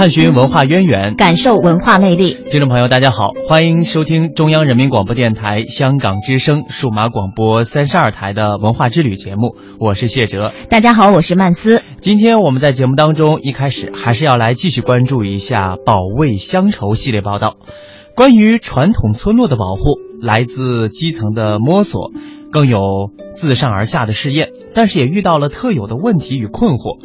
探寻文化渊源，感受文化魅力。听众朋友，大家好，欢迎收听中央人民广播电台香港之声数码广播三十二台的文化之旅节目，我是谢哲。大家好，我是曼斯。今天我们在节目当中一开始还是要来继续关注一下保卫乡愁系列报道，关于传统村落的保护，来自基层的摸索，更有自上而下的试验，但是也遇到了特有的问题与困惑。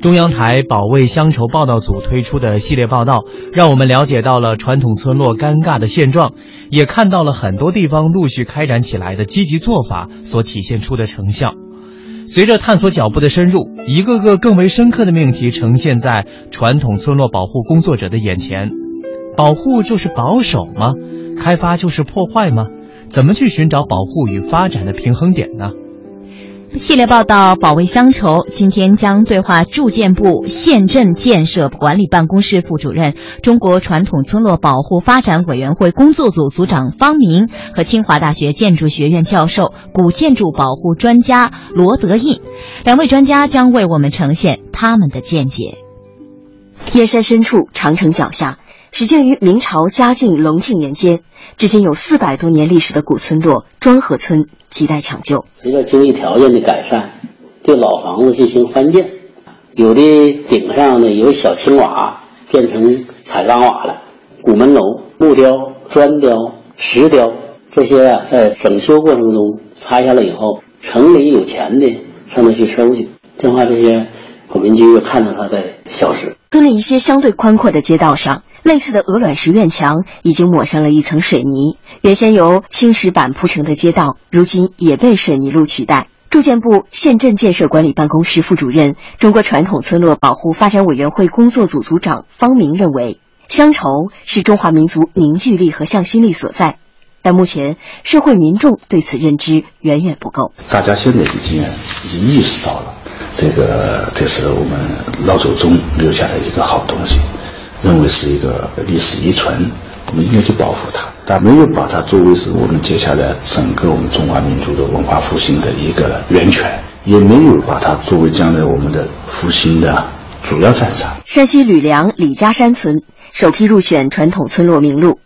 中央台保卫乡愁报道组推出的系列报道，让我们了解到了传统村落尴尬的现状，也看到了很多地方陆续开展起来的积极做法所体现出的成效。随着探索脚步的深入，一个个更为深刻的命题呈现在传统村落保护工作者的眼前。保护就是保守吗？开发就是破坏吗？怎么去寻找保护与发展的平衡点呢？系列报道《保卫乡愁》今天将对话住建部县镇建设管理办公室副主任、中国传统村落保护发展委员会工作组组长方明和清华大学建筑学院教授、古建筑保护专家罗德印。两位专家将为我们呈现他们的见解。燕山深处，长城脚下，始建于明朝嘉靖、隆庆年间，至今有四百多年历史的古村落庄河村亟待抢救。随着经济条件的改善，对老房子进行翻建，有的顶上呢有小青瓦变成彩钢瓦了，古门楼、木雕、砖雕、石雕这些啊，在整修过程中拆下来以后，城里有钱的上那去收去，这样话这些古民居看到它在消失。村里一些相对宽阔的街道上，类似的鹅卵石院墙已经抹上了一层水泥。原先由青石板铺成的街道，如今也被水泥路取代。住建部县镇建设管理办公室副主任、中国传统村落保护发展委员会工作组组长方明认为，乡愁是中华民族凝聚力和向心力所在，但目前社会民众对此认知远远不够。大家现在已经已经意识到了，这个这是我们老祖宗留下的一个好东西，认为是一个历史遗存，我们应该去保护它。但没有把它作为是我们接下来整个我们中华民族的文化复兴的一个源泉，也没有把它作为将来我们的复兴的主要战场。山西吕梁李家山村首批入选传统村落名录，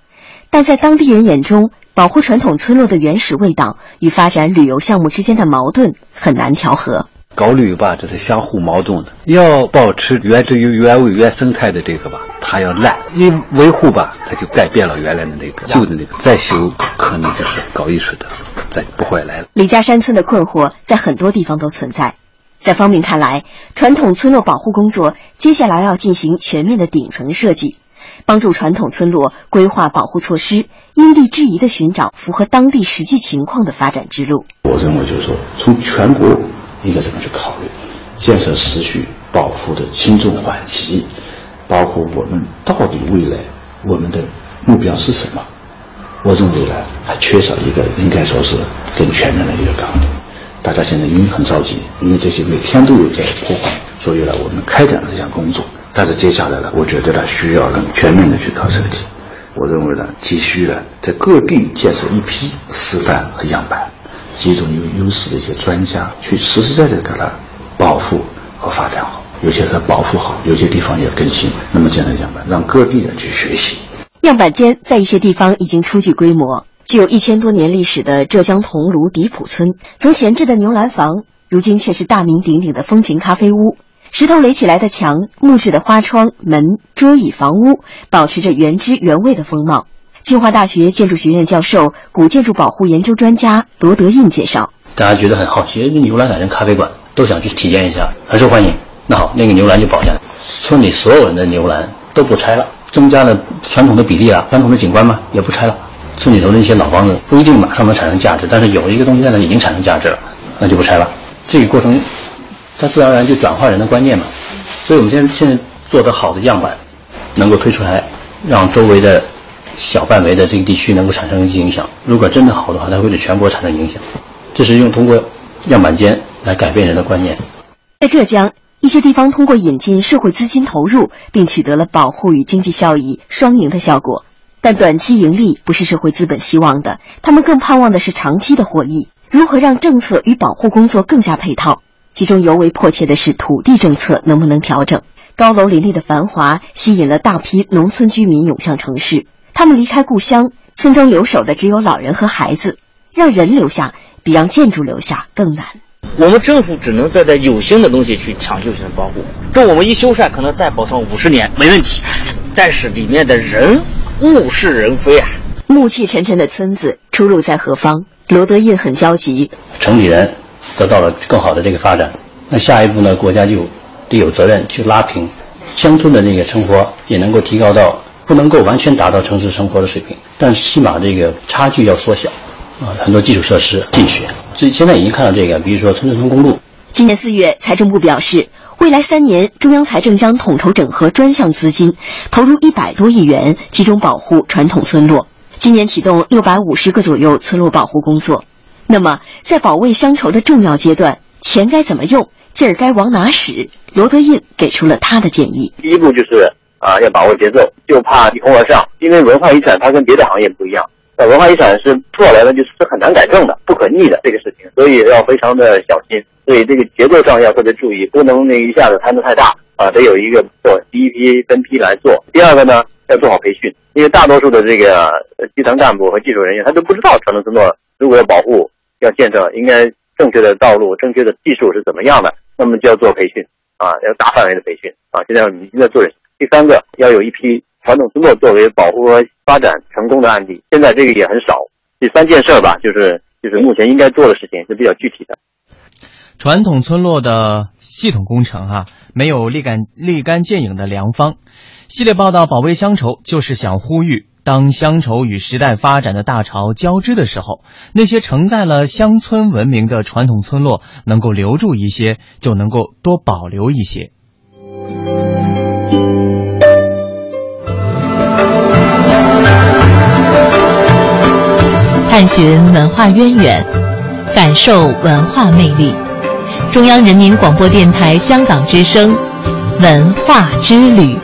但在当地人眼中，保护传统村落的原始味道与发展旅游项目之间的矛盾很难调和。搞旅游吧，这是相互矛盾的。要保持原汁原味、原生态的这个吧，它要烂；一维护吧，它就改变了原来的那个旧的那个。再修可能就是搞艺术的，再不会来了。李家山村的困惑在很多地方都存在。在方明看来，传统村落保护工作接下来要进行全面的顶层设计，帮助传统村落规划保护措施，因地制宜地寻找符合当地实际情况的发展之路。我认为就是说，从全国应该怎么去考虑建设持续保护的轻重缓急，包括我们到底未来我们的目标是什么？我认为呢，还缺少一个应该说是更全面的一个纲领。大家现在因为很着急，因为这些每天都有在破坏，所以呢，我们开展了这项工作。但是接下来呢，我觉得呢，需要呢全面的去搞设计。我认为呢，急需呢在各地建设一批示范和样板，集中有优势的一些专家去实实在在给它保护和发展好。有些是保护好，有些地方也更新。那么建设样板，让各地人去学习。样板间在一些地方已经初具规模。具有一千多年历史的浙江桐庐迪普村，曾闲置的牛栏房，如今却是大名鼎鼎的风情咖啡屋。石头垒起来的墙，木质的花窗、门、桌椅、房屋，保持着原汁原味的风貌。清华大学建筑学院教授、古建筑保护研究专家罗德印介绍：大家觉得很好奇，牛栏改成咖啡馆，都想去体验一下，很受欢迎。那好，那个牛栏就保下来，村里所有人的牛栏都不拆了，增加了传统的比例啊，传统的景观嘛也不拆了。村里头的一些老房子不一定马上能产生价值，但是有一个东西在那已经产生价值了，那就不拆了。这个过程，它自然而然就转化人的观念嘛。所以我们现在现在做的好的样板，能够推出来，让周围的小范围的这个地区能够产生一些影响。如果真的好的话，它会对全国产生影响。这是用通过样板间来改变人的观念。在浙江，一些地方通过引进社会资金投入，并取得了保护与经济效益双赢的效果。但短期盈利不是社会资本希望的，他们更盼望的是长期的获益。如何让政策与保护工作更加配套？其中尤为迫切的是土地政策能不能调整？高楼林立的繁华吸引了大批农村居民涌向城市，他们离开故乡，村中留守的只有老人和孩子。让人留下比让建筑留下更难。我们政府只能在这有形的东西去抢救性的保护，这我们一修缮可能再保存五十年没问题，但是里面的人物是人非啊。暮气沉沉的村子，出路在何方？罗德印很焦急。城里人得到了更好的这个发展，那下一步呢？国家就得有责任去拉平乡村的那个生活，也能够提高到不能够完全达到城市生活的水平，但是起码这个差距要缩小。啊，很多基础设施进去，所以现在已经看到这个，比如说村村通公路。今年四月，财政部表示，未来三年中央财政将统筹整合专项资金，投入一百多亿元，集中保护传统村落。今年启动六百五十个左右村落保护工作。那么，在保卫乡愁的重要阶段，钱该怎么用，劲儿该往哪使？罗德印给出了他的建议。第一步就是啊，要把握节奏，就怕一哄而上，因为文化遗产它跟别的行业不一样。文化遗产是做来了，就是很难改正的，不可逆的这个事情，所以要非常的小心。所以这个节奏上要特别注意，不能那一下子摊子太大啊，得有一个做第一批分批来做。第二个呢，要做好培训，因为大多数的这个基层干部和技术人员他都不知道传统村落如果要保护、要建设，应该正确的道路、正确的技术是怎么样的，那么就要做培训啊，要大范围的培训啊。现在我们在做。第三个要有一批。传统村落作为保护和发展成功的案例，现在这个也很少。第三件事吧，就是就是目前应该做的事情是比较具体的。传统村落的系统工程哈，没有立竿立竿见影的良方。系列报道保卫乡愁，就是想呼吁：当乡愁与时代发展的大潮交织的时候，那些承载了乡村文明的传统村落能够留住一些，就能够多保留一些。探寻文化渊源，感受文化魅力。中央人民广播电台香港之声，文化之旅。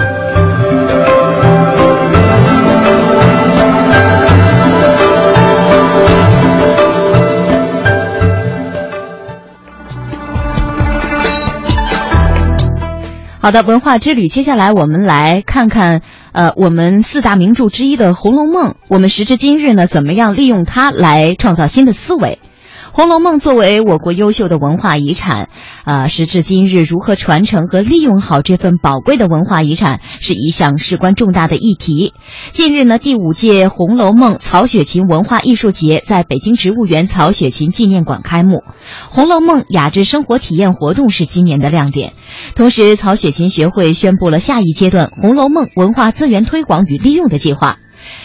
好的，文化之旅，接下来我们来看看。呃，我们四大名著之一的《红楼梦》，我们时至今日呢，怎么样利用它来创造新的思维？《红楼梦》作为我国优秀的文化遗产，啊，时至今日如何传承和利用好这份宝贵的文化遗产，是一项事关重大的议题。近日呢，第五届《红楼梦》曹雪芹文化艺术节在北京植物园曹雪芹纪念馆开幕，《红楼梦》雅致生活体验活动是今年的亮点。同时，曹雪芹学会宣布了下一阶段《红楼梦》文化资源推广与利用的计划，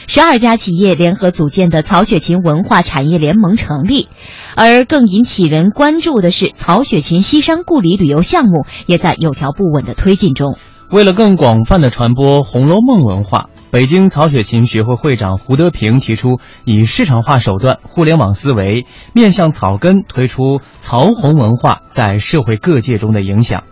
十二家企业联合组建的曹雪芹文化产业联盟成立。而更引起人关注的是，曹雪芹西山故里旅游项目也在有条不紊的推进中。为了更广泛的传播《红楼梦》文化，北京曹雪芹学会会长胡德平提出，以市场化手段、互联网思维，面向草根推出曹红文化在社会各界中的影响。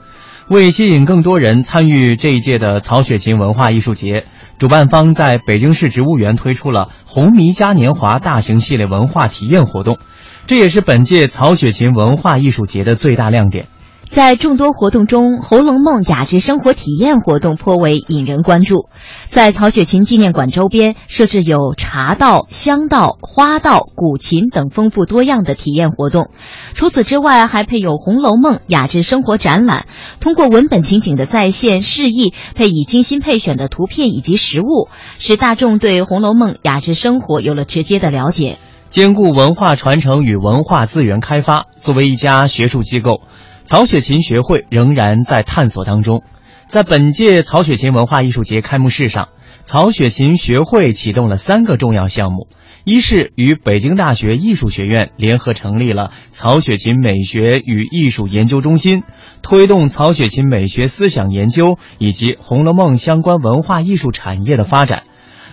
为吸引更多人参与这一届的曹雪芹文化艺术节，主办方在北京市植物园推出了“红迷嘉年华”大型系列文化体验活动，这也是本届曹雪芹文化艺术节的最大亮点。在众多活动中，《红楼梦》雅致生活体验活动颇为引人关注。在曹雪芹纪念馆周边设置有茶道、香道、花道、古琴等丰富多样的体验活动。除此之外，还配有《红楼梦》雅致生活展览，通过文本情景的再现示意，配以精心配选的图片以及实物，使大众对《红楼梦》雅致生活有了直接的了解。兼顾文化传承与文化资源开发，作为一家学术机构。曹雪芹学会仍然在探索当中，在本届曹雪芹文化艺术节开幕式上，曹雪芹学会启动了三个重要项目：一是与北京大学艺术学院联合成立了曹雪芹美学与艺术研究中心，推动曹雪芹美学思想研究以及《红楼梦》相关文化艺术产业的发展；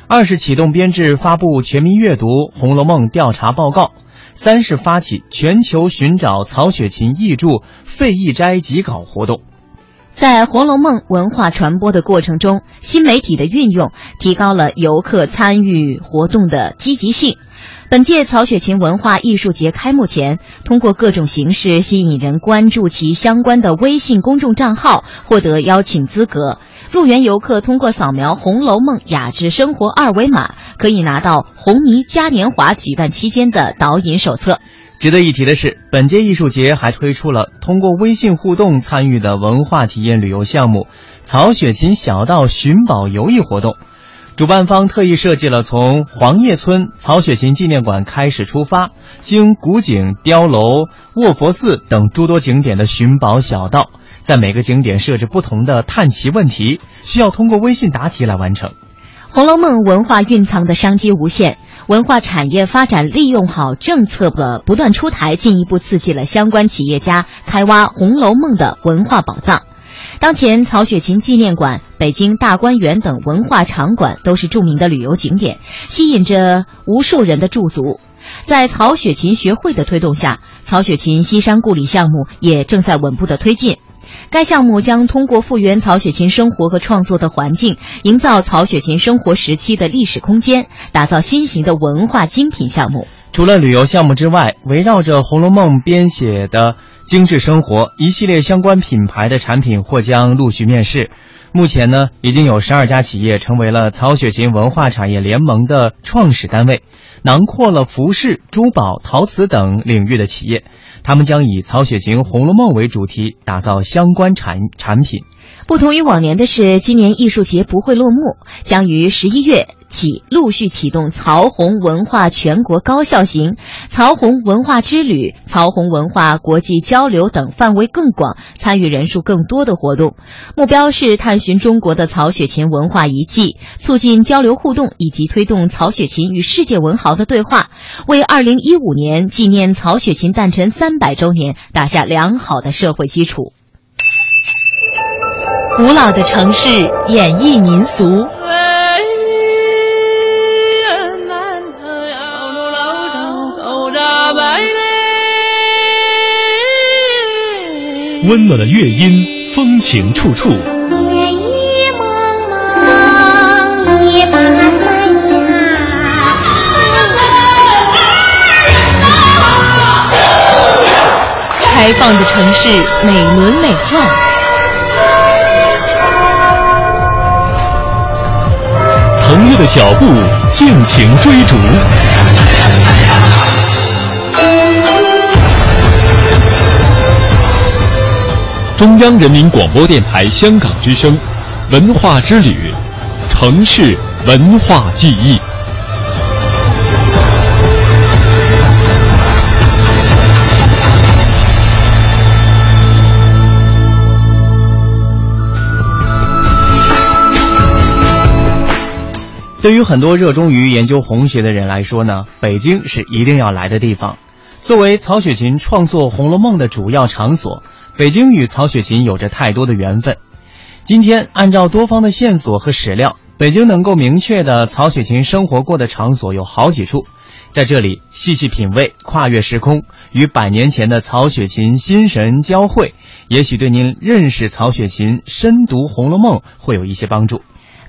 二是启动编制发布全民阅读《红楼梦》调查报告；三是发起全球寻找曹雪芹译著废译斋集稿活动。在《红楼梦》文化传播的过程中，新媒体的运用提高了游客参与活动的积极性。本届曹雪芹文化艺术节开幕前，通过各种形式吸引人关注其相关的微信公众账号，获得邀请资格。入园游客通过扫描《红楼梦雅致生活》二维码，可以拿到红迷嘉年华举办期间的导引手册。值得一提的是，本届艺术节还推出了通过微信互动参与的文化体验旅游项目——曹雪芹小道寻宝游艺活动。主办方特意设计了从黄叶村曹雪芹纪念馆开始出发，经古井、碉楼、卧佛寺等诸多景点的寻宝小道，在每个景点设置不同的探奇问题，需要通过微信答题来完成。《红楼梦》文化蕴藏的商机无限。文化产业发展利用好政策的不断出台，进一步刺激了相关企业家开挖《红楼梦》的文化宝藏。当前，曹雪芹纪念馆、北京大观园等文化场馆都是著名的旅游景点，吸引着无数人的驻足。在曹雪芹学会的推动下，曹雪芹西山故里项目也正在稳步的推进。该项目将通过复原曹雪芹生活和创作的环境，营造曹雪芹生活时期的历史空间，打造新型的文化精品项目。除了旅游项目之外，围绕着《红楼梦》编写的精致生活一系列相关品牌的产品或将陆续面世。目前呢，已经有十二家企业成为了曹雪芹文化产业联盟的创始单位，囊括了服饰、珠宝、陶瓷等领域的企业。他们将以曹雪芹《红楼梦》为主题，打造相关产产品。不同于往年的是，今年艺术节不会落幕，将于十一月起陆续启动曹红文化全国高校行、曹红文化之旅、曹红文化国际交流等范围更广、参与人数更多的活动。目标是探寻中国的曹雪芹文化遗迹，促进交流互动，以及推动曹雪芹与世界文豪的对话，为二零一五年纪念曹雪芹诞辰三百周年打下良好的社会基础。古老的城市演绎民俗，温暖的乐音，风情处处。夜雨蒙蒙，一把伞呀。开放的城市，美轮美奂。腾跃的脚步，尽情追逐。中央人民广播电台香港之声，文化之旅，城市文化记忆。对于很多热衷于研究红学的人来说呢，北京是一定要来的地方。作为曹雪芹创作《红楼梦》的主要场所，北京与曹雪芹有着太多的缘分。今天，按照多方的线索和史料，北京能够明确的曹雪芹生活过的场所有好几处，在这里细细品味，跨越时空，与百年前的曹雪芹心神交汇，也许对您认识曹雪芹、深读《红楼梦》会有一些帮助。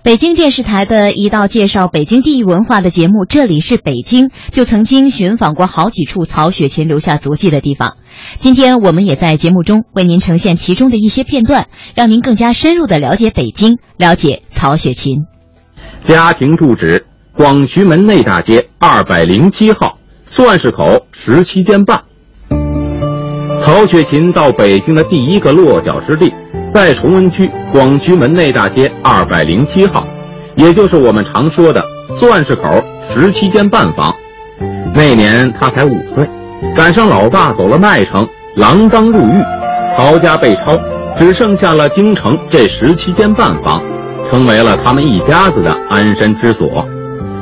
北京电视台的一道介绍北京地域文化的节目《这里是北京》，就曾经寻访过好几处曹雪芹留下足迹的地方。今天我们也在节目中为您呈现其中的一些片段，让您更加深入的了解北京，了解曹雪芹。家庭住址：广渠门内大街二百零七号，算式口十七间半。曹雪芹到北京的第一个落脚之地。在崇文区广渠门内大街二百零七号，也就是我们常说的钻石口十七间半房。那年他才五岁，赶上老爸走了麦城，锒铛入狱，曹家被抄，只剩下了京城这十七间半房，成为了他们一家子的安身之所。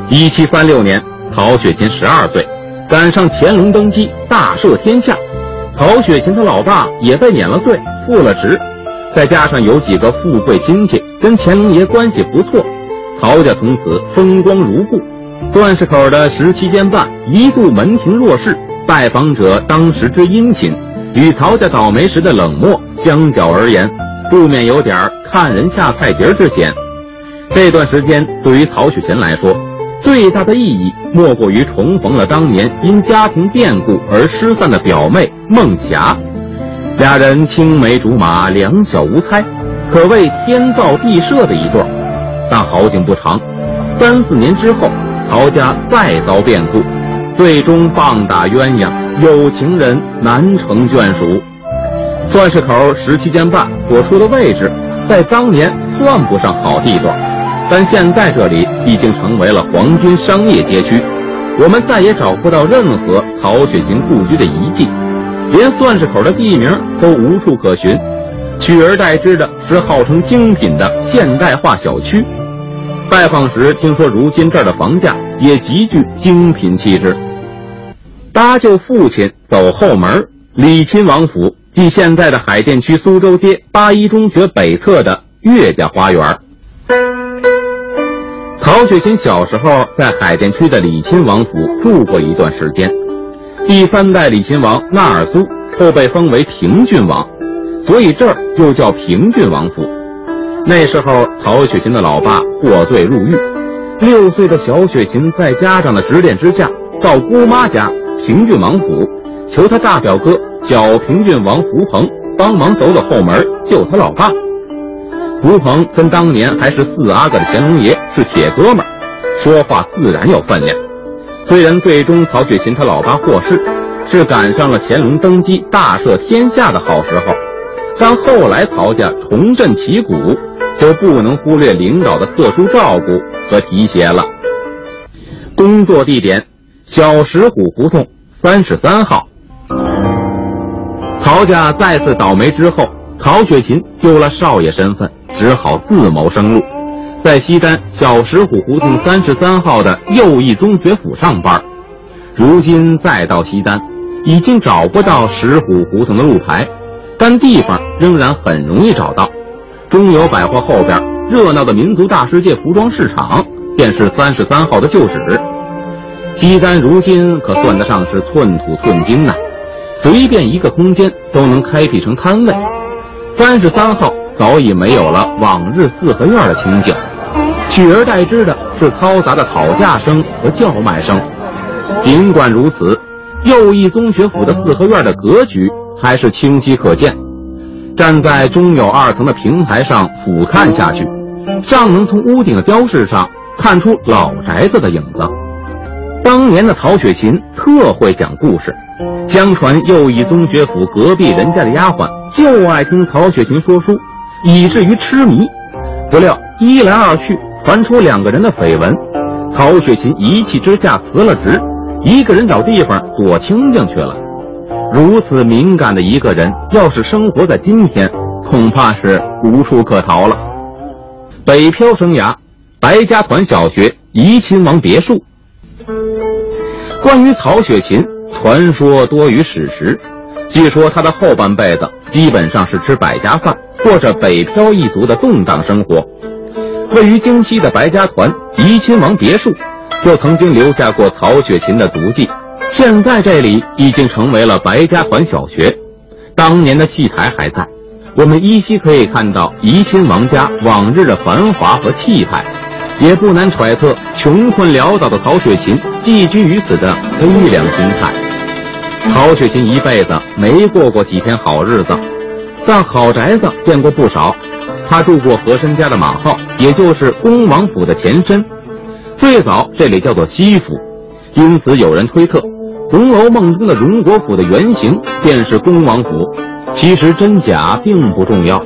一七三六年，曹雪芹十二岁，赶上乾隆登基，大赦天下，曹雪芹的老爸也被免了罪，复了职。再加上有几个富贵亲戚跟乾隆爷关系不错，曹家从此风光如故。段氏口的十七间半一度门庭若市，拜访者当时之殷勤，与曹家倒霉时的冷漠相较而言，不免有点看人下菜碟之嫌。这段时间对于曹雪芹来说，最大的意义莫过于重逢了当年因家庭变故而失散的表妹孟霞。俩人青梅竹马，两小无猜，可谓天造地设的一对。但好景不长，三四年之后，曹家再遭变故，最终棒打鸳鸯，有情人难成眷属。算是口十七间半所处的位置，在当年算不上好地段，但现在这里已经成为了黄金商业街区，我们再也找不到任何曹雪芹故居的遗迹。连算是口的地名都无处可寻，取而代之的是号称精品的现代化小区。拜访时听说，如今这儿的房价也极具精品气质。搭救父亲走后门，李亲王府即现在的海淀区苏州街八一中学北侧的岳家花园。曹雪芹小时候在海淀区的李亲王府住过一段时间。第三代李亲王纳尔苏后被封为平郡王，所以这儿又叫平郡王府。那时候，曹雪芹的老爸获罪入狱，六岁的小雪芹在家长的指点之下，到姑妈家平郡王府，求他大表哥小平郡王福鹏帮忙走走后门救他老爸。吴鹏跟当年还是四阿哥的乾隆爷是铁哥们儿，说话自然有分量。虽然最终曹雪芹他老爸过世，是赶上了乾隆登基大赦天下的好时候，但后来曹家重振旗鼓，就不能忽略领导的特殊照顾和提携了。工作地点：小石虎胡同三十三号。曹家再次倒霉之后，曹雪芹丢了少爷身份，只好自谋生路。在西单小石虎胡同三十三号的右翼中学府上班，如今再到西单，已经找不到石虎胡同的路牌，但地方仍然很容易找到。中友百货后边热闹的民族大世界服装市场，便是三十三号的旧址。西单如今可算得上是寸土寸金呐，随便一个空间都能开辟成摊位。三十三号早已没有了往日四合院的情景。取而代之的是嘈杂的讨价声和叫卖声。尽管如此，右翼宗学府的四合院的格局还是清晰可见。站在中有二层的平台上俯瞰下去，尚能从屋顶的雕饰上看出老宅子的影子。当年的曹雪芹特会讲故事，相传右翼宗学府隔壁人家的丫鬟就爱听曹雪芹说书，以至于痴迷。不料一来二去。传出两个人的绯闻，曹雪芹一气之下辞了职，一个人找地方躲清静去了。如此敏感的一个人，要是生活在今天，恐怕是无处可逃了。北漂生涯，白家团小学，怡亲王别墅。关于曹雪芹，传说多于史实。据说他的后半辈子基本上是吃百家饭，过着北漂一族的动荡生活。位于京西的白家团怡亲王别墅，就曾经留下过曹雪芹的足迹。现在这里已经成为了白家团小学，当年的戏台还在，我们依稀可以看到怡亲王家往日的繁华和气派，也不难揣测穷困潦倒的曹雪芹寄居于此的悲凉心态。曹雪芹一辈子没过过几天好日子，但好宅子见过不少。他住过和珅家的马号，也就是恭王府的前身。最早这里叫做西府，因此有人推测，《红楼梦》中的荣国府的原型便是恭王府。其实真假并不重要。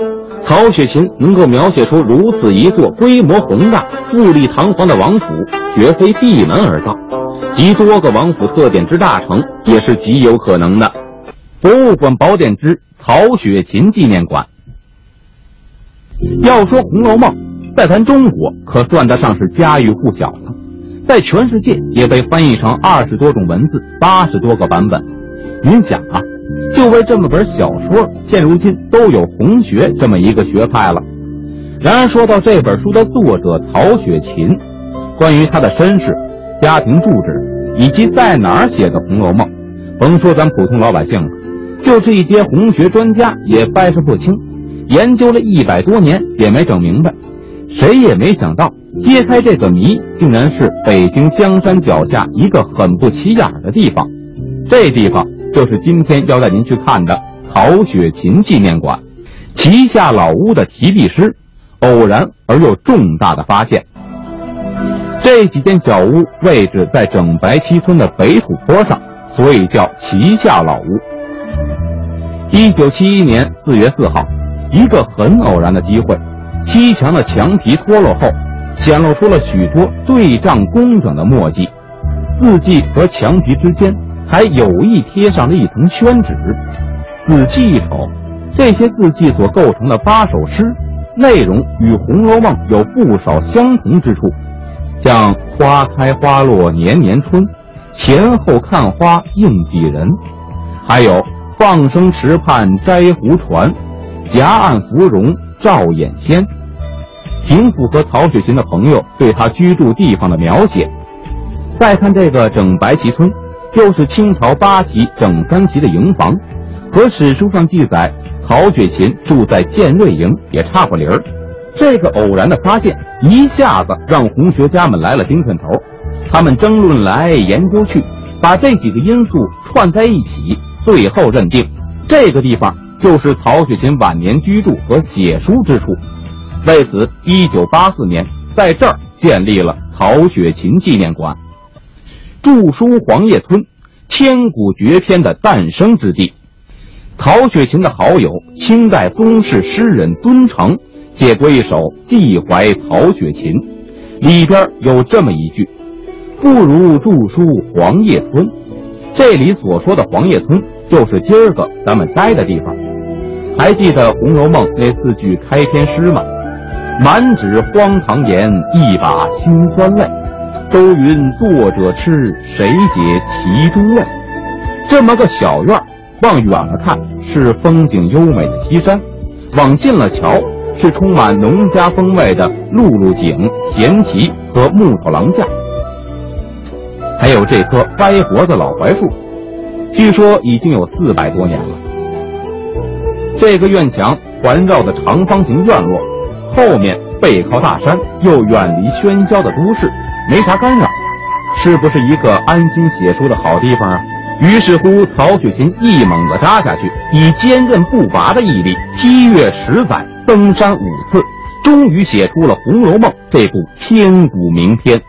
曹雪芹能够描写出如此一座规模宏大、富丽堂皇的王府，绝非闭门而造，集多个王府特点之大成，也是极有可能的。博物馆宝典之曹雪芹纪念馆。要说《红楼梦》，在咱中国可算得上是家喻户晓了，在全世界也被翻译成二十多种文字、八十多个版本。您想啊，就为这么本小说，现如今都有红学这么一个学派了。然而说到这本书的作者曹雪芹，关于他的身世、家庭住址以及在哪儿写的《红楼梦》，甭说咱普通老百姓了，就是一些红学专家也掰扯不清，研究了一百多年也没整明白。谁也没想到，揭开这个谜，竟然是北京香山脚下一个很不起眼的地方。这地方就是今天要带您去看的曹雪芹纪念馆。旗下老屋的题壁师，偶然而又重大的发现。这几间小屋位置在整白七村的北土坡上，所以叫旗下老屋。一九七一年四月四号，一个很偶然的机会。西墙的墙皮脱落后，显露出了许多对仗工整的墨迹，字迹和墙皮之间还有意贴上了一层宣纸。仔细一瞅，这些字迹所构成的八首诗，内容与《红楼梦》有不少相同之处，像“花开花落年年春，前后看花应几人”，还有“放生池畔摘湖船，夹岸芙蓉照眼仙”。挺符合曹雪芹的朋友对他居住地方的描写。再看这个整白旗村，又是清朝八旗整三旗的营房，和史书上记载曹雪芹住在建瑞营也差不离儿。这个偶然的发现，一下子让红学家们来了精神头，他们争论来研究去，把这几个因素串在一起，最后认定这个地方就是曹雪芹晚年居住和写书之处。为此，一九八四年在这儿建立了曹雪芹纪念馆。著书黄叶村，千古绝篇的诞生之地。曹雪芹的好友清代宗室诗人敦诚写过一首《寄怀曹雪芹》，里边有这么一句：“不如著书黄叶村。”这里所说的黄叶村，就是今儿个咱们待的地方。还记得《红楼梦》那四句开篇诗吗？满纸荒唐言，一把辛酸泪。都云作者痴，谁解其中味？这么个小院儿，往远了看是风景优美的西山，往近了瞧是充满农家风味的露露井、田畦和木头廊架。还有这棵歪脖子老槐树，据说已经有四百多年了。这个院墙环绕的长方形院落。后面背靠大山，又远离喧嚣的都市，没啥干扰，是不是一个安心写书的好地方啊？于是乎，曹雪芹一猛子扎下去，以坚韧不拔的毅力，批阅十载，登山五次，终于写出了《红楼梦》这部千古名篇。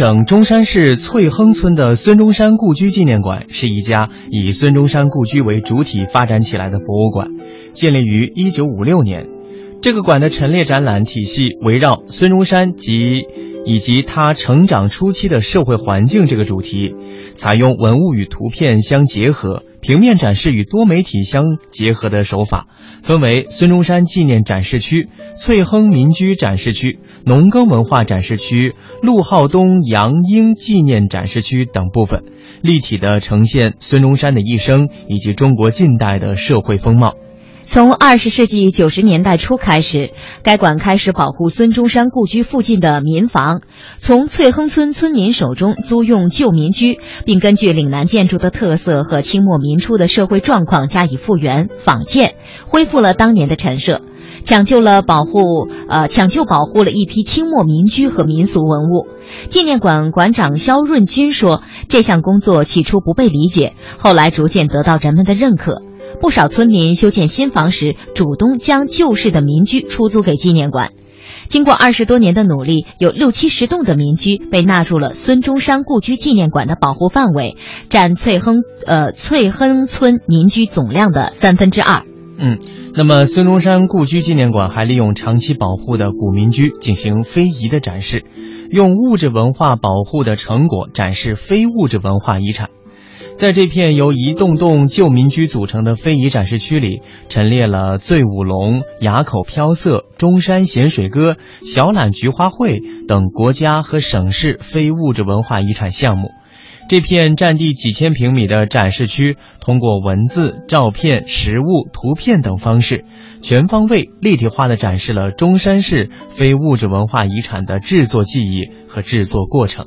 省中山市翠亨村的孙中山故居纪念馆是一家以孙中山故居为主体发展起来的博物馆，建立于一九五六年。这个馆的陈列展览体系围绕孙中山及以及他成长初期的社会环境这个主题，采用文物与图片相结合、平面展示与多媒体相结合的手法，分为孙中山纪念展示区、翠亨民居展示区、农耕文化展示区、陆浩东杨英纪念展示区等部分，立体的呈现孙中山的一生以及中国近代的社会风貌。从二十世纪九十年代初开始，该馆开始保护孙中山故居附近的民房，从翠亨村村民手中租用旧民居，并根据岭南建筑的特色和清末民初的社会状况加以复原仿建，恢复了当年的陈设，抢救了保护呃抢救保护了一批清末民居和民俗文物。纪念馆馆长肖润军说：“这项工作起初不被理解，后来逐渐得到人们的认可。”不少村民修建新房时，主动将旧式的民居出租给纪念馆。经过二十多年的努力，有六七十栋的民居被纳入了孙中山故居纪念馆的保护范围，占翠亨呃翠亨村民居总量的三分之二。嗯，那么孙中山故居纪念馆还利用长期保护的古民居进行非遗的展示，用物质文化保护的成果展示非物质文化遗产。在这片由一栋栋旧民居组成的非遗展示区里，陈列了醉舞龙、崖口飘色、中山咸水歌、小榄菊花会等国家和省市非物质文化遗产项目。这片占地几千平米的展示区，通过文字、照片、实物、图片等方式，全方位、立体化地展示了中山市非物质文化遗产的制作技艺和制作过程。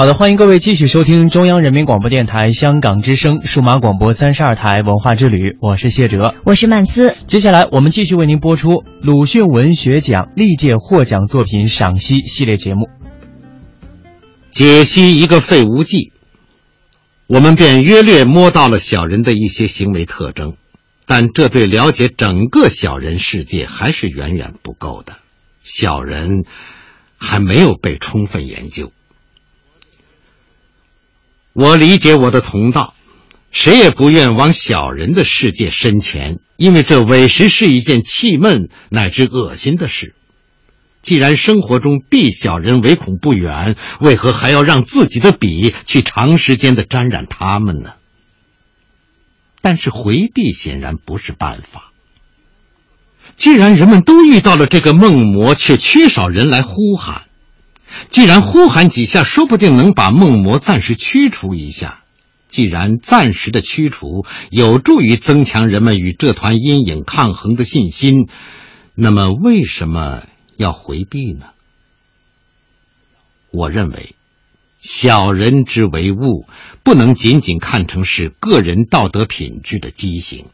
好的，欢迎各位继续收听中央人民广播电台香港之声数码广播三十二台文化之旅，我是谢哲，我是曼斯。接下来我们继续为您播出鲁迅文学奖历届获奖作品赏析系列节目，解析一个废无记，我们便约略摸到了小人的一些行为特征，但这对了解整个小人世界还是远远不够的，小人还没有被充分研究。我理解我的同道，谁也不愿往小人的世界深潜，因为这委实是一件气闷乃至恶心的事。既然生活中避小人唯恐不远，为何还要让自己的笔去长时间的沾染他们呢？但是回避显然不是办法。既然人们都遇到了这个梦魔，却缺少人来呼喊。既然呼喊几下，说不定能把梦魔暂时驱除一下。既然暂时的驱除有助于增强人们与这团阴影抗衡的信心，那么为什么要回避呢？我认为，小人之为物，不能仅仅看成是个人道德品质的畸形，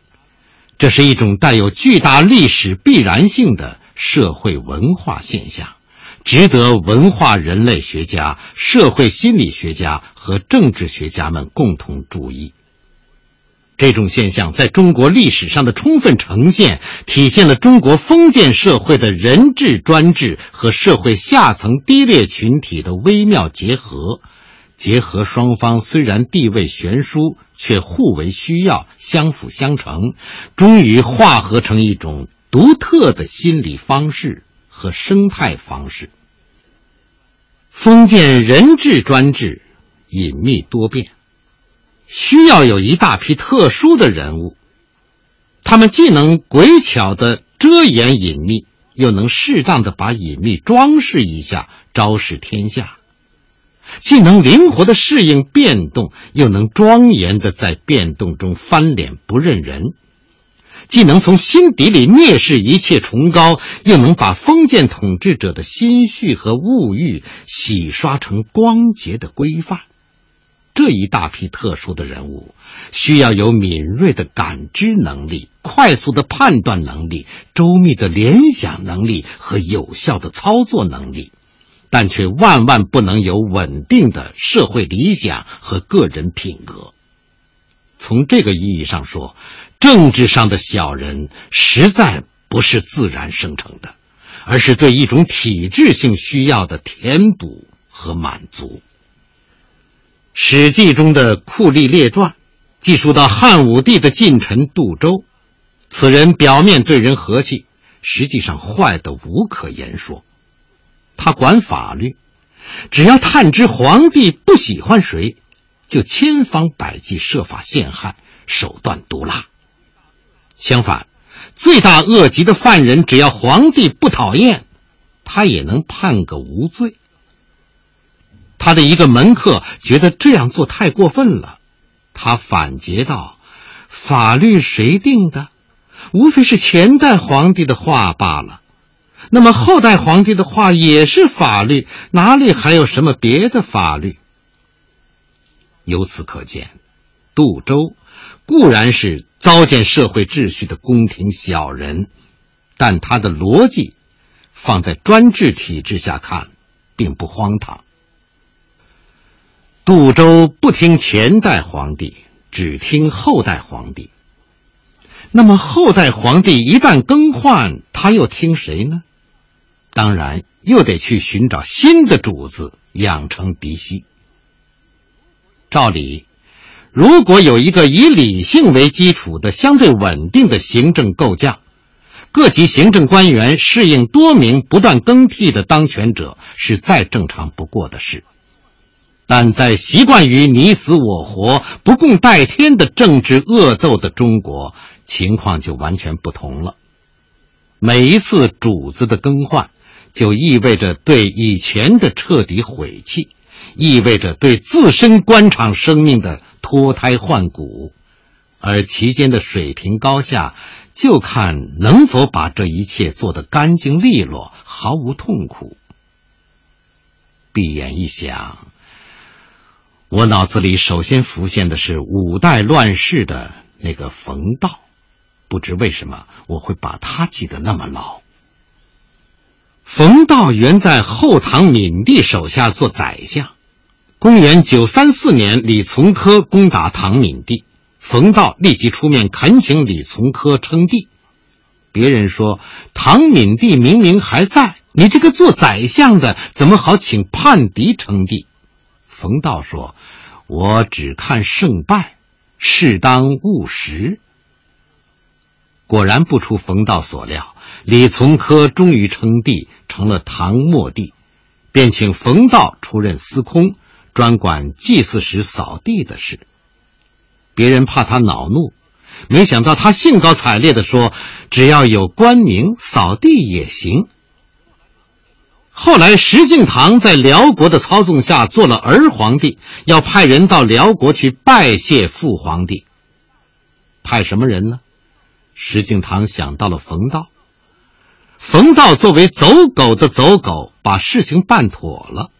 这是一种带有巨大历史必然性的社会文化现象。值得文化人类学家、社会心理学家和政治学家们共同注意。这种现象在中国历史上的充分呈现，体现了中国封建社会的人治专制和社会下层低劣群体的微妙结合。结合双方虽然地位悬殊，却互为需要，相辅相成，终于化合成一种独特的心理方式和生态方式。封建人治专制，隐秘多变，需要有一大批特殊的人物，他们既能诡巧的遮掩隐秘，又能适当的把隐秘装饰一下，昭示天下。既能灵活的适应变动，又能庄严的在变动中翻脸不认人；既能从心底里蔑视一切崇高，又能把封建统治者的心绪和物欲洗刷成光洁的规范。这一大批特殊的人物，需要有敏锐的感知能力、快速的判断能力、周密的联想能力和有效的操作能力，但却万万不能有稳定的社会理想和个人品格。从这个意义上说，政治上的小人实在不是自然生成的，而是对一种体制性需要的填补和满足。《史记》中的酷吏列传，记述到汉武帝的近臣杜周，此人表面对人和气，实际上坏的无可言说。他管法律，只要探知皇帝不喜欢谁，就千方百计设法陷害，手段毒辣。相反，罪大恶极的犯人，只要皇帝不讨厌，他也能判个无罪。他的一个门客觉得这样做太过分了，他反诘道：“法律谁定的？无非是前代皇帝的话罢了。那么后代皇帝的话也是法律，哪里还有什么别的法律？”由此可见，杜周固然是糟践社会秩序的宫廷小人，但他的逻辑放在专制体制下看，并不荒唐。杜周不听前代皇帝，只听后代皇帝。那么后代皇帝一旦更换，他又听谁呢？当然又得去寻找新的主子，养成嫡系。照理，如果有一个以理性为基础的相对稳定的行政构架，各级行政官员适应多名不断更替的当权者，是再正常不过的事。但在习惯于你死我活、不共戴天的政治恶斗的中国，情况就完全不同了。每一次主子的更换，就意味着对以前的彻底毁弃，意味着对自身官场生命的脱胎换骨，而其间的水平高下，就看能否把这一切做得干净利落，毫无痛苦。闭眼一想。我脑子里首先浮现的是五代乱世的那个冯道，不知为什么我会把他记得那么牢。冯道原在后唐闵帝手下做宰相，公元九三四年，李从珂攻打唐闵帝，冯道立即出面恳请李从珂称帝。别人说唐闵帝明明还在，你这个做宰相的怎么好请叛敌称帝？冯道说：“我只看胜败，适当务实。”果然不出冯道所料，李从珂终于称帝，成了唐末帝，便请冯道出任司空，专管祭祀时扫地的事。别人怕他恼怒，没想到他兴高采烈地说：“只要有官名，扫地也行。”后来，石敬瑭在辽国的操纵下做了儿皇帝，要派人到辽国去拜谢父皇帝。派什么人呢？石敬瑭想到了冯道。冯道作为走狗的走狗，把事情办妥了。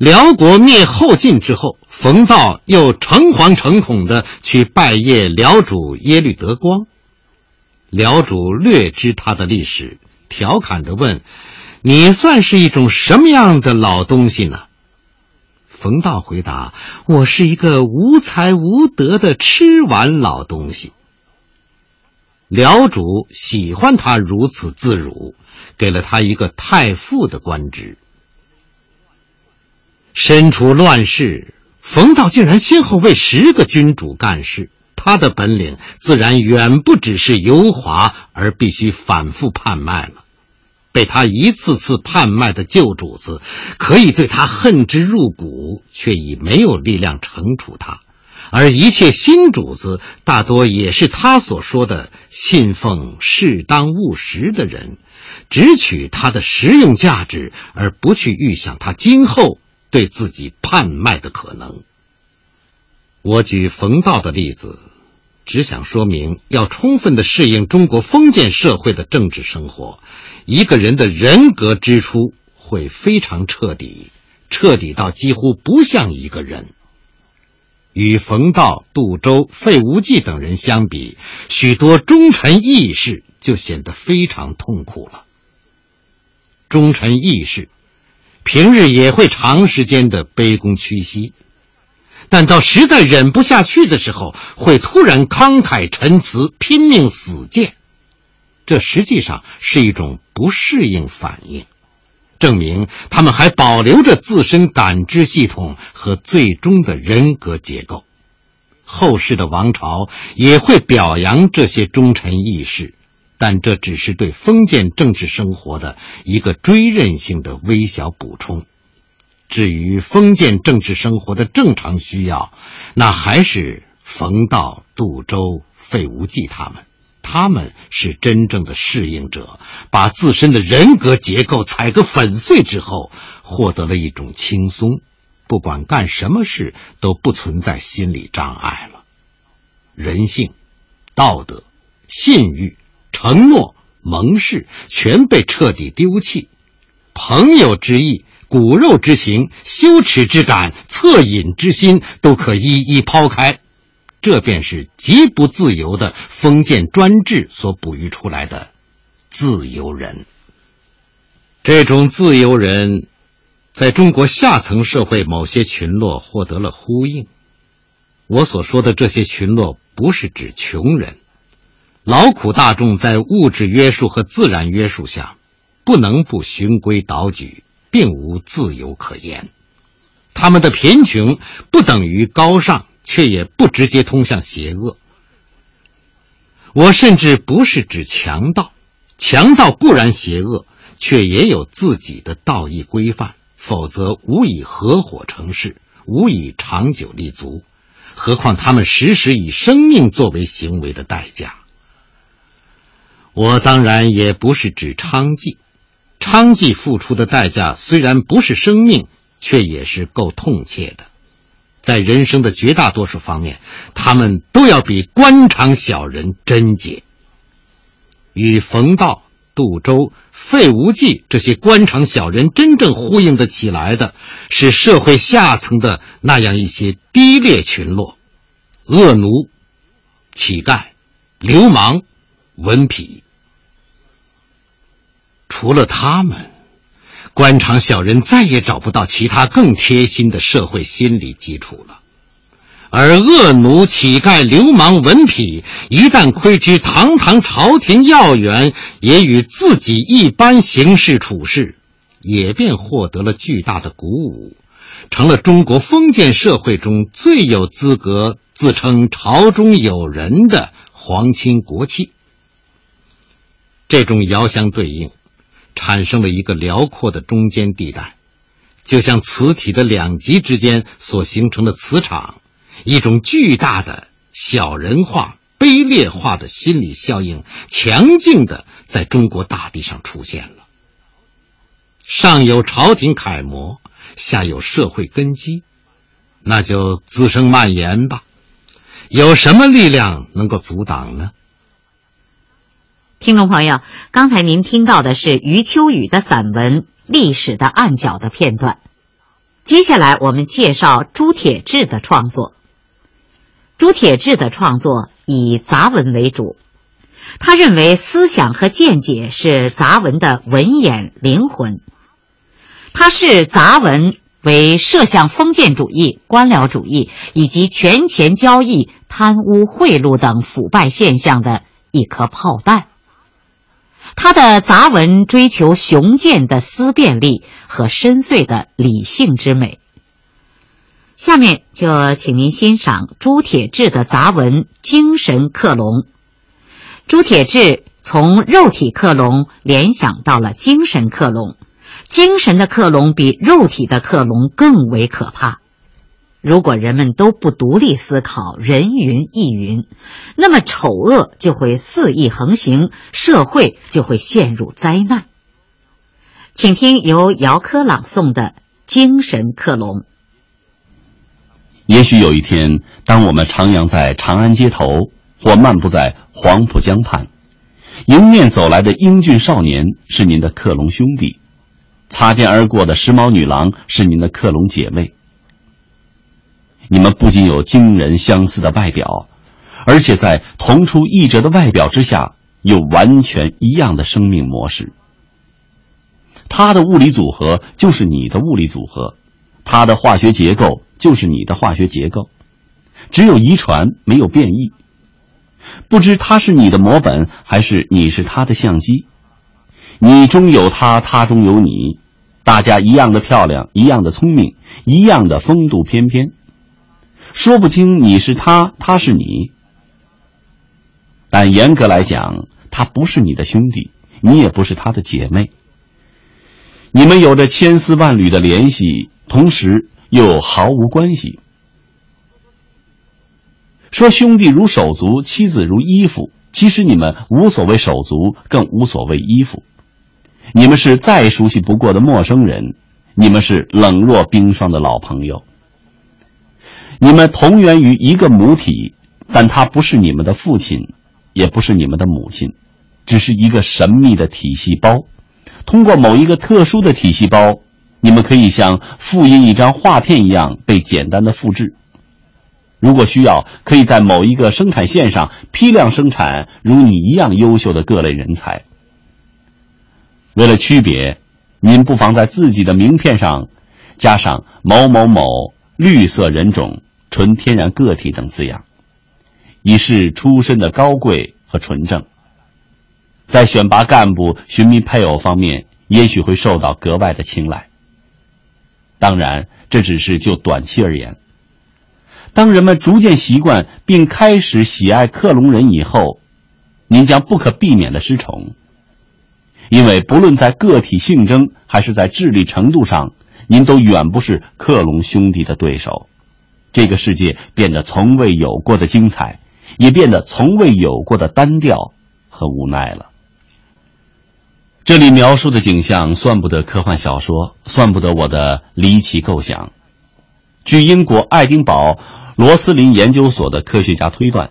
辽国灭后晋之后，冯道又诚惶诚恐的去拜谒辽主耶律德光。辽主略知他的历史。调侃着问：“你算是一种什么样的老东西呢？”冯道回答：“我是一个无才无德的吃碗老东西。”辽主喜欢他如此自辱，给了他一个太傅的官职。身处乱世，冯道竟然先后为十个君主干事。他的本领自然远不只是油滑，而必须反复判卖了。被他一次次判卖的旧主子，可以对他恨之入骨，却已没有力量惩处他；而一切新主子，大多也是他所说的信奉适当务实的人，只取他的实用价值，而不去预想他今后对自己叛卖的可能。我举冯道的例子，只想说明，要充分的适应中国封建社会的政治生活，一个人的人格之初会非常彻底，彻底到几乎不像一个人。与冯道、杜周、费无忌等人相比，许多忠臣义士就显得非常痛苦了。忠臣义士平日也会长时间的卑躬屈膝，但到实在忍不下去的时候，会突然慷慨陈词，拼命死谏。这实际上是一种不适应反应。证明他们还保留着自身感知系统和最终的人格结构。后世的王朝也会表扬这些忠臣义士，但这只是对封建政治生活的一个追认性的微小补充。至于封建政治生活的正常需要，那还是冯道、杜周、费无忌他们。他们是真正的适应者，把自身的人格结构踩个粉碎之后，获得了一种轻松，不管干什么事都不存在心理障碍了。人性、道德、信誉、承诺、盟誓全被彻底丢弃，朋友之意、骨肉之情、羞耻之感、恻隐之心都可一一抛开。这便是极不自由的封建专制所哺育出来的自由人。这种自由人，在中国下层社会某些群落获得了呼应。我所说的这些群落，不是指穷人，劳苦大众在物质约束和自然约束下，不能不循规蹈矩，并无自由可言。他们的贫穷不等于高尚。却也不直接通向邪恶。我甚至不是指强盗，强盗固然邪恶，却也有自己的道义规范，否则无以合伙成事，无以长久立足。何况他们时时以生命作为行为的代价。我当然也不是指娼妓，娼妓付出的代价虽然不是生命，却也是够痛切的。在人生的绝大多数方面，他们都要比官场小人贞洁。与冯道、杜周、费无忌这些官场小人真正呼应的起来的，是社会下层的那样一些低劣群落：恶奴、乞丐、流氓、文痞。除了他们。官场小人再也找不到其他更贴心的社会心理基础了，而恶奴、乞丐、流氓、文痞一旦窥知堂堂朝廷要员也与自己一般行事处事，也便获得了巨大的鼓舞，成了中国封建社会中最有资格自称朝中有人的皇亲国戚。这种遥相对应。产生了一个辽阔的中间地带，就像磁体的两极之间所形成的磁场，一种巨大的小人化、卑劣化的心理效应，强劲的在中国大地上出现了。上有朝廷楷模，下有社会根基，那就滋生蔓延吧。有什么力量能够阻挡呢？听众朋友，刚才您听到的是余秋雨的散文《历史的暗角》的片段。接下来，我们介绍朱铁志的创作。朱铁志的创作以杂文为主，他认为思想和见解是杂文的文眼灵魂。他视杂文为射向封建主义、官僚主义以及权钱交易、贪污贿赂等腐败现象的一颗炮弹。他的杂文追求雄健的思辨力和深邃的理性之美。下面就请您欣赏朱铁志的杂文《精神克隆》。朱铁志从肉体克隆联想到了精神克隆，精神的克隆比肉体的克隆更为可怕。如果人们都不独立思考，人云亦云，那么丑恶就会肆意横行，社会就会陷入灾难。请听由姚科朗诵的《精神克隆》。也许有一天，当我们徜徉在长安街头，或漫步在黄浦江畔，迎面走来的英俊少年是您的克隆兄弟，擦肩而过的时髦女郎是您的克隆姐妹。你们不仅有惊人相似的外表，而且在同出一辙的外表之下，有完全一样的生命模式。他的物理组合就是你的物理组合，他的化学结构就是你的化学结构，只有遗传没有变异。不知他是你的模本，还是你是他的相机？你中有他，他中有你，大家一样的漂亮，一样的聪明，一样的风度翩翩。说不清你是他，他是你。但严格来讲，他不是你的兄弟，你也不是他的姐妹。你们有着千丝万缕的联系，同时又毫无关系。说兄弟如手足，妻子如衣服，其实你们无所谓手足，更无所谓衣服。你们是再熟悉不过的陌生人，你们是冷若冰霜的老朋友。你们同源于一个母体，但他不是你们的父亲，也不是你们的母亲，只是一个神秘的体细胞。通过某一个特殊的体细胞，你们可以像复印一张画片一样被简单的复制。如果需要，可以在某一个生产线上批量生产如你一样优秀的各类人才。为了区别，您不妨在自己的名片上加上某某某绿色人种。纯天然个体等字样，以示出身的高贵和纯正。在选拔干部、寻觅配偶方面，也许会受到格外的青睐。当然，这只是就短期而言。当人们逐渐习惯并开始喜爱克隆人以后，您将不可避免的失宠，因为不论在个体性征还是在智力程度上，您都远不是克隆兄弟的对手。这个世界变得从未有过的精彩，也变得从未有过的单调和无奈了。这里描述的景象算不得科幻小说，算不得我的离奇构想。据英国爱丁堡罗斯林研究所的科学家推断，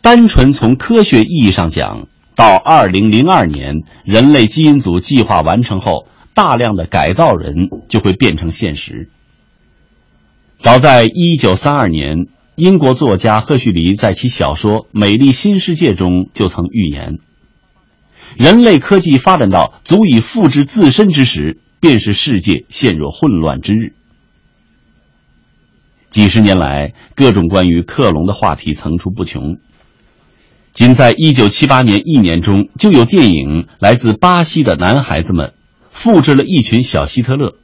单纯从科学意义上讲，到二零零二年人类基因组计划完成后，大量的改造人就会变成现实。早在一九三二年，英国作家赫胥黎在其小说《美丽新世界》中就曾预言：人类科技发展到足以复制自身之时，便是世界陷入混乱之日。几十年来，各种关于克隆的话题层出不穷。仅在一九七八年一年中，就有电影《来自巴西的男孩子们》复制了一群小希特勒。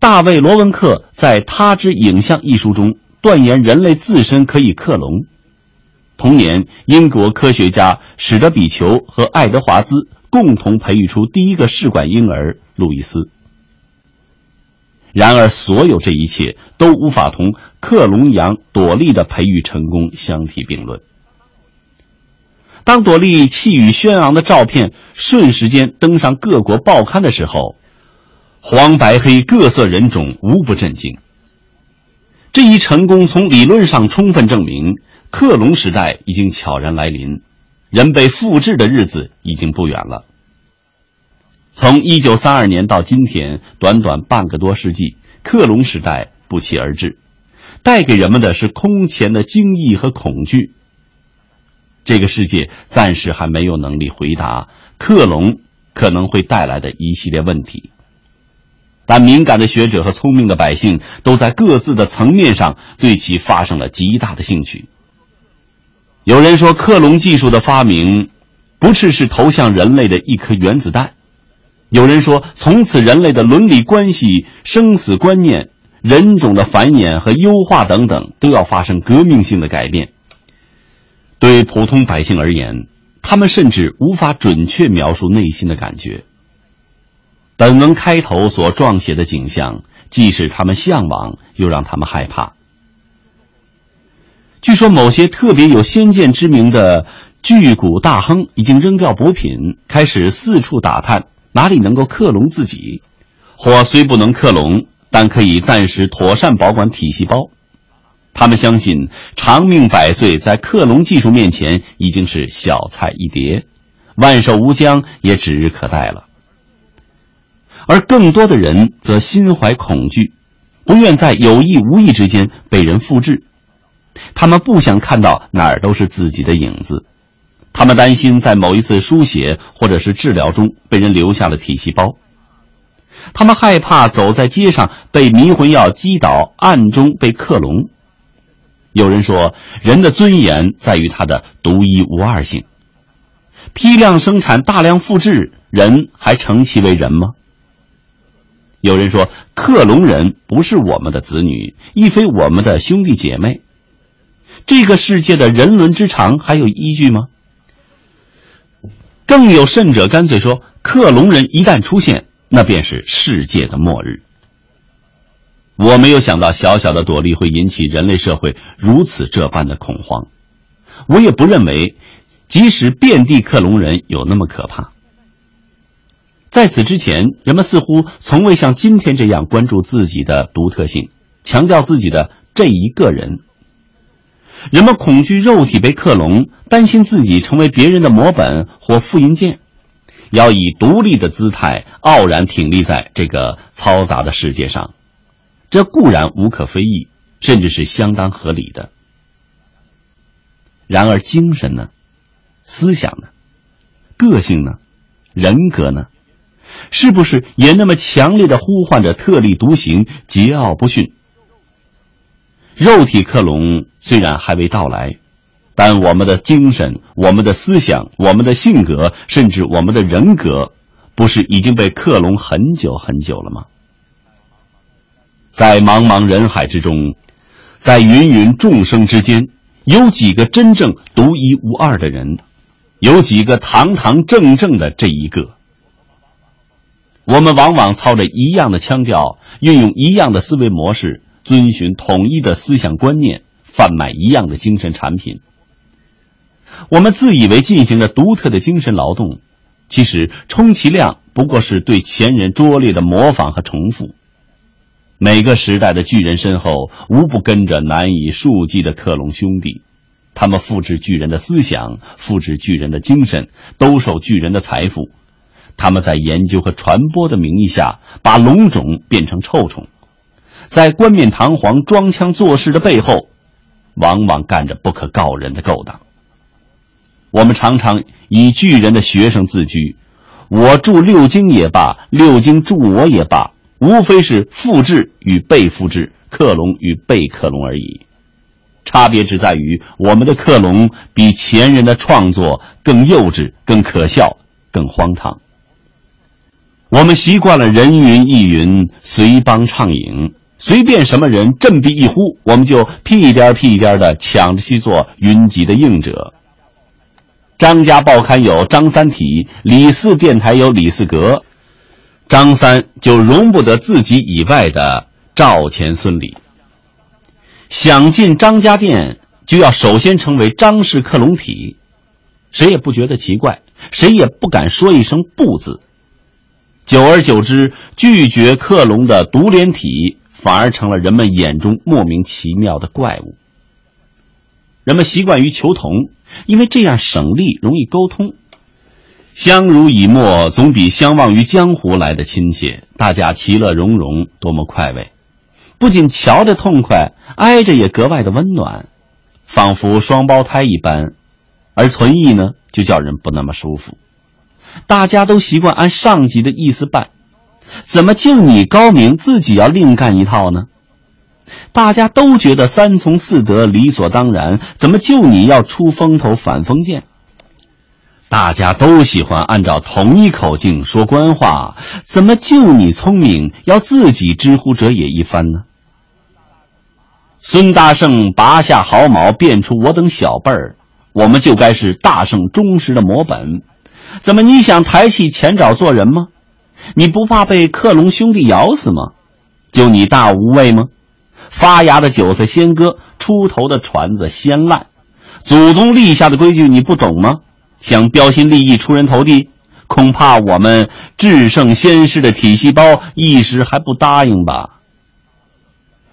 大卫·罗文克在《他之影像》一书中断言，人类自身可以克隆。同年，英国科学家史德比丘和爱德华兹共同培育出第一个试管婴儿路易斯。然而，所有这一切都无法同克隆羊朵莉的培育成功相提并论。当朵莉气宇轩昂的照片瞬时间登上各国报刊的时候，黄白黑各色人种无不震惊。这一成功从理论上充分证明，克隆时代已经悄然来临，人被复制的日子已经不远了。从一九三二年到今天，短短半个多世纪，克隆时代不期而至，带给人们的是空前的惊异和恐惧。这个世界暂时还没有能力回答克隆可能会带来的一系列问题。但敏感的学者和聪明的百姓都在各自的层面上对其发生了极大的兴趣。有人说，克隆技术的发明，不是是投向人类的一颗原子弹；有人说，从此人类的伦理关系、生死观念、人种的繁衍和优化等等，都要发生革命性的改变。对普通百姓而言，他们甚至无法准确描述内心的感觉。本文开头所撰写的景象，既使他们向往，又让他们害怕。据说，某些特别有先见之明的巨贾大亨已经扔掉补品，开始四处打探哪里能够克隆自己？火虽不能克隆，但可以暂时妥善保管体细胞。他们相信长命百岁在克隆技术面前已经是小菜一碟，万寿无疆也指日可待了。而更多的人则心怀恐惧，不愿在有意无意之间被人复制。他们不想看到哪儿都是自己的影子，他们担心在某一次输血或者是治疗中被人留下了体细胞。他们害怕走在街上被迷魂药击倒，暗中被克隆。有人说，人的尊严在于他的独一无二性。批量生产、大量复制，人还称其为人吗？有人说，克隆人不是我们的子女，亦非我们的兄弟姐妹。这个世界的人伦之常还有依据吗？更有甚者，干脆说，克隆人一旦出现，那便是世界的末日。我没有想到小小的朵莉会引起人类社会如此这般的恐慌，我也不认为，即使遍地克隆人有那么可怕。在此之前，人们似乎从未像今天这样关注自己的独特性，强调自己的这一个人。人们恐惧肉体被克隆，担心自己成为别人的模本或复印件，要以独立的姿态傲然挺立在这个嘈杂的世界上。这固然无可非议，甚至是相当合理的。然而，精神呢？思想呢？个性呢？人格呢？是不是也那么强烈的呼唤着特立独行、桀骜不驯？肉体克隆虽然还未到来，但我们的精神、我们的思想、我们的性格，甚至我们的人格，不是已经被克隆很久很久了吗？在茫茫人海之中，在芸芸众生之间，有几个真正独一无二的人？有几个堂堂正正的这一个？我们往往操着一样的腔调，运用一样的思维模式，遵循统一的思想观念，贩卖一样的精神产品。我们自以为进行着独特的精神劳动，其实充其量不过是对前人拙劣的模仿和重复。每个时代的巨人身后，无不跟着难以数计的克隆兄弟，他们复制巨人的思想，复制巨人的精神，兜售巨人的财富。他们在研究和传播的名义下，把龙种变成臭虫，在冠冕堂皇装腔作势的背后，往往干着不可告人的勾当。我们常常以巨人的学生自居，我助六经也罢，六经助我也罢。无非是复制与被复制、克隆与被克隆而已，差别只在于我们的克隆比前人的创作更幼稚、更可笑、更荒唐。我们习惯了人云亦云、随帮畅饮，随便什么人振臂一呼，我们就屁颠屁颠的抢着去做云集的应者。张家报刊有张三体，李四电台有李四格。张三就容不得自己以外的赵钱孙李。想进张家店，就要首先成为张氏克隆体，谁也不觉得奇怪，谁也不敢说一声不字。久而久之，拒绝克隆的独联体反而成了人们眼中莫名其妙的怪物。人们习惯于求同，因为这样省力，容易沟通。相濡以沫总比相忘于江湖来的亲切，大家其乐融融，多么快慰！不仅瞧着痛快，挨着也格外的温暖，仿佛双胞胎一般。而存异呢，就叫人不那么舒服。大家都习惯按上级的意思办，怎么就你高明，自己要另干一套呢？大家都觉得三从四德理所当然，怎么就你要出风头、反封建？大家都喜欢按照同一口径说官话，怎么就你聪明，要自己知乎者也一番呢？孙大圣拔下毫毛，变出我等小辈儿，我们就该是大圣忠实的模本。怎么你想抬起前爪做人吗？你不怕被克隆兄弟咬死吗？就你大无畏吗？发芽的韭菜先割，出头的船子先烂，祖宗立下的规矩你不懂吗？想标新立异、出人头地，恐怕我们至圣先师的体细胞一时还不答应吧。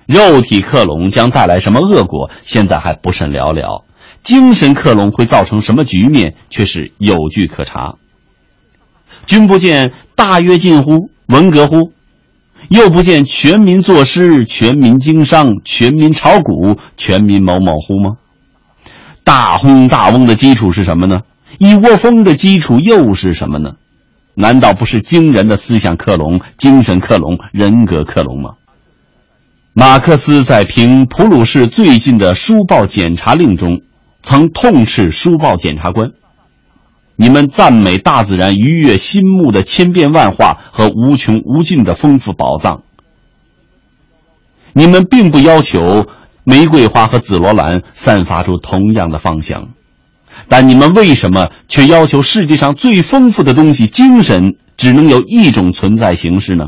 肉体克隆将带来什么恶果，现在还不甚了了；精神克隆会造成什么局面，却是有据可查。君不见大跃进乎？文革乎？又不见全民作诗、全民经商、全民炒股、全民某某乎吗？大轰大嗡的基础是什么呢？一窝蜂的基础又是什么呢？难道不是惊人的思想克隆、精神克隆、人格克隆吗？马克思在评普鲁士最近的书报检查令中，曾痛斥书报检察官：“你们赞美大自然愉悦心目的千变万化和无穷无尽的丰富宝藏，你们并不要求玫瑰花和紫罗兰散发出同样的芳香，但你们为什么却要求世界上最丰富的东西——精神，只能有一种存在形式呢？”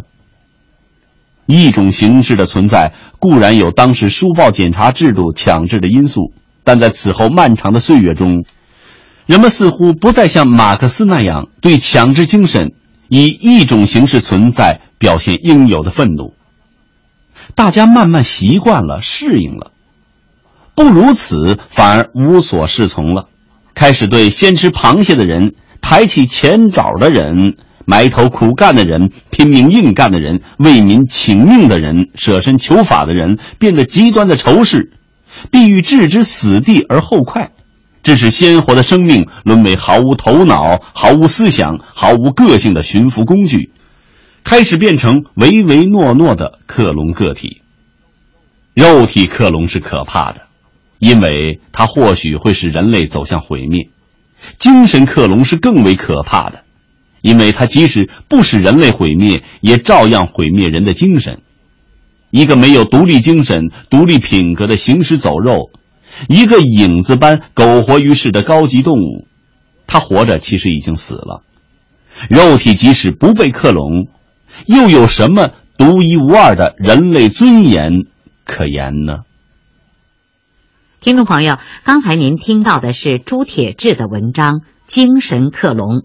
一种形式的存在固然有当时书报检查制度强制的因素，但在此后漫长的岁月中，人们似乎不再像马克思那样对强制精神以一种形式存在表现应有的愤怒。大家慢慢习惯了，适应了，不如此反而无所适从了，开始对先吃螃蟹的人、抬起前爪的人。埋头苦干的人，拼命硬干的人，为民请命的人，舍身求法的人，变得极端的仇视，必欲置之死地而后快，致使鲜活的生命沦为毫无头脑、毫无思想、毫无个性的驯服工具，开始变成唯唯诺诺的克隆个体。肉体克隆是可怕的，因为它或许会使人类走向毁灭；精神克隆是更为可怕的。因为它即使不使人类毁灭，也照样毁灭人的精神。一个没有独立精神、独立品格的行尸走肉，一个影子般苟活于世的高级动物，它活着其实已经死了。肉体即使不被克隆，又有什么独一无二的人类尊严可言呢？听众朋友，刚才您听到的是朱铁志的文章《精神克隆》。